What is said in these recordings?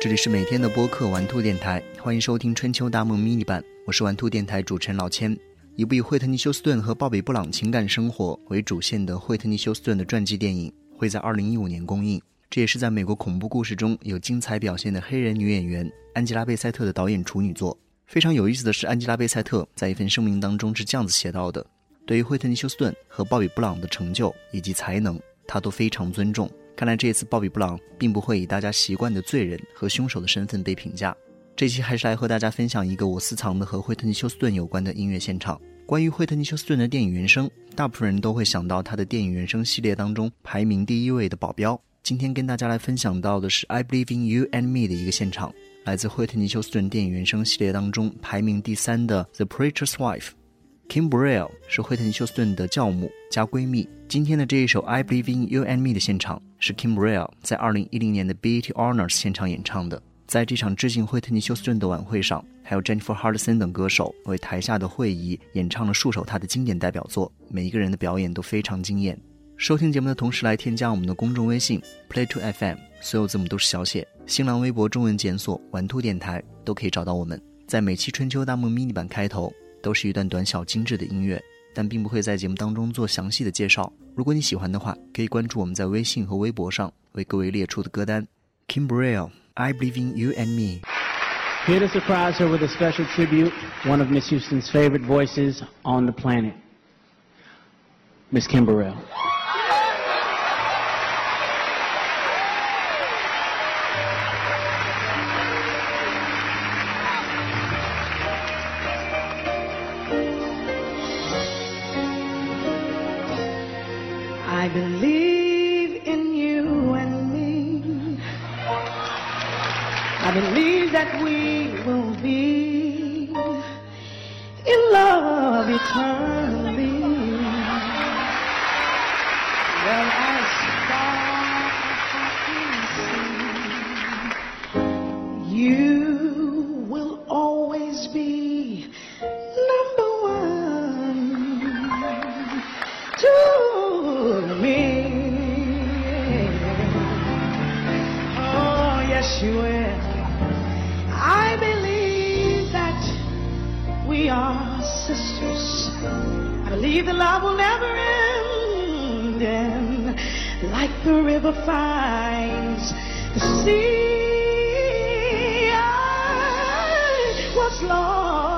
这里是每天的播客玩兔电台，欢迎收听春秋大梦 mini 版，我是玩兔电台主持人老千。一部以惠特尼休斯顿和鲍比布朗情感生活为主线的惠特尼休斯顿的传记电影会在二零一五年公映，这也是在美国恐怖故事中有精彩表现的黑人女演员安吉拉贝塞特的导演处女作。非常有意思的是，安吉拉贝塞特在一份声明当中是这样子写到的：对于惠特尼休斯顿和鲍比布朗的成就以及才能，他都非常尊重。看来这一次鲍比·布朗并不会以大家习惯的罪人和凶手的身份被评价。这期还是来和大家分享一个我私藏的和惠特尼·休斯顿有关的音乐现场。关于惠特尼·休斯顿的电影原声，大部分人都会想到他的电影原声系列当中排名第一位的《保镖》。今天跟大家来分享到的是《I Believe in You and Me》的一个现场，来自惠特尼·休斯顿电影原声系列当中排名第三的《The Preacher's Wife》。Kim Burrell 是惠特尼·休斯顿的教母加闺蜜。今天的这一首《I Believe in You and Me》的现场是 Kim Burrell 在2010年的 BET Honors 现场演唱的。在这场致敬惠特尼·休斯顿的晚会上，还有 Jennifer Hudson 等歌手为台下的会议演唱了数首他的经典代表作，每一个人的表演都非常惊艳。收听节目的同时，来添加我们的公众微信 Play to FM，所有字母都是小写。新浪微博中文检索“玩兔电台”都可以找到我们。在每期春秋大梦 mini 版开头。都是一段短小精致的音乐，但并不会在节目当中做详细的介绍。如果你喜欢的话，可以关注我们在微信和微博上为各位列出的歌单。Kimbrael，I Believe in You and Me. Here to surprise her with a special tribute, one of Miss Houston's favorite voices on the planet, Miss Kim Burrell. Believe in you and me. I believe that we will be in love eternally. Well, as far as I can see, you you in. I believe that we are sisters. I believe the love will never end. And like the river finds the sea, I was lost.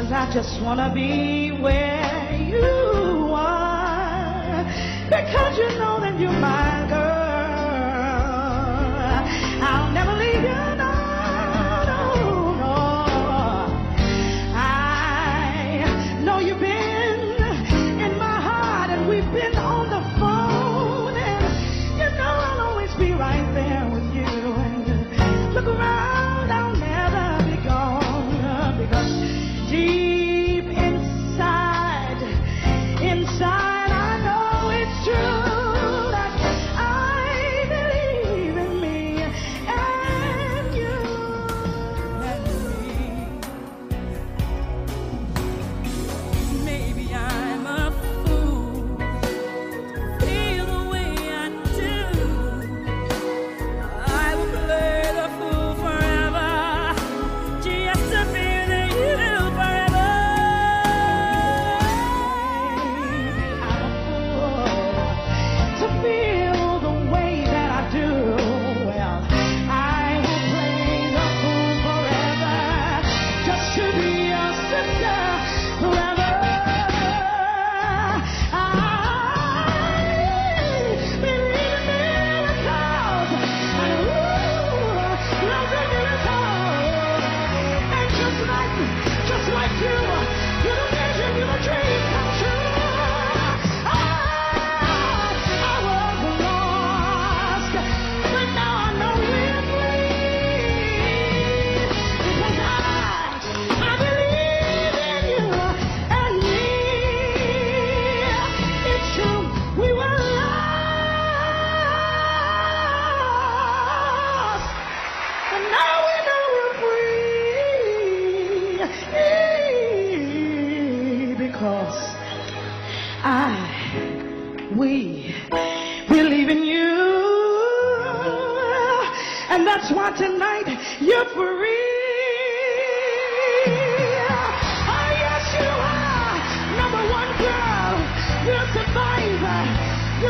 Cause I just wanna be where you are. Because you know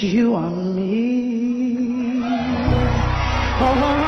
you on me. Oh,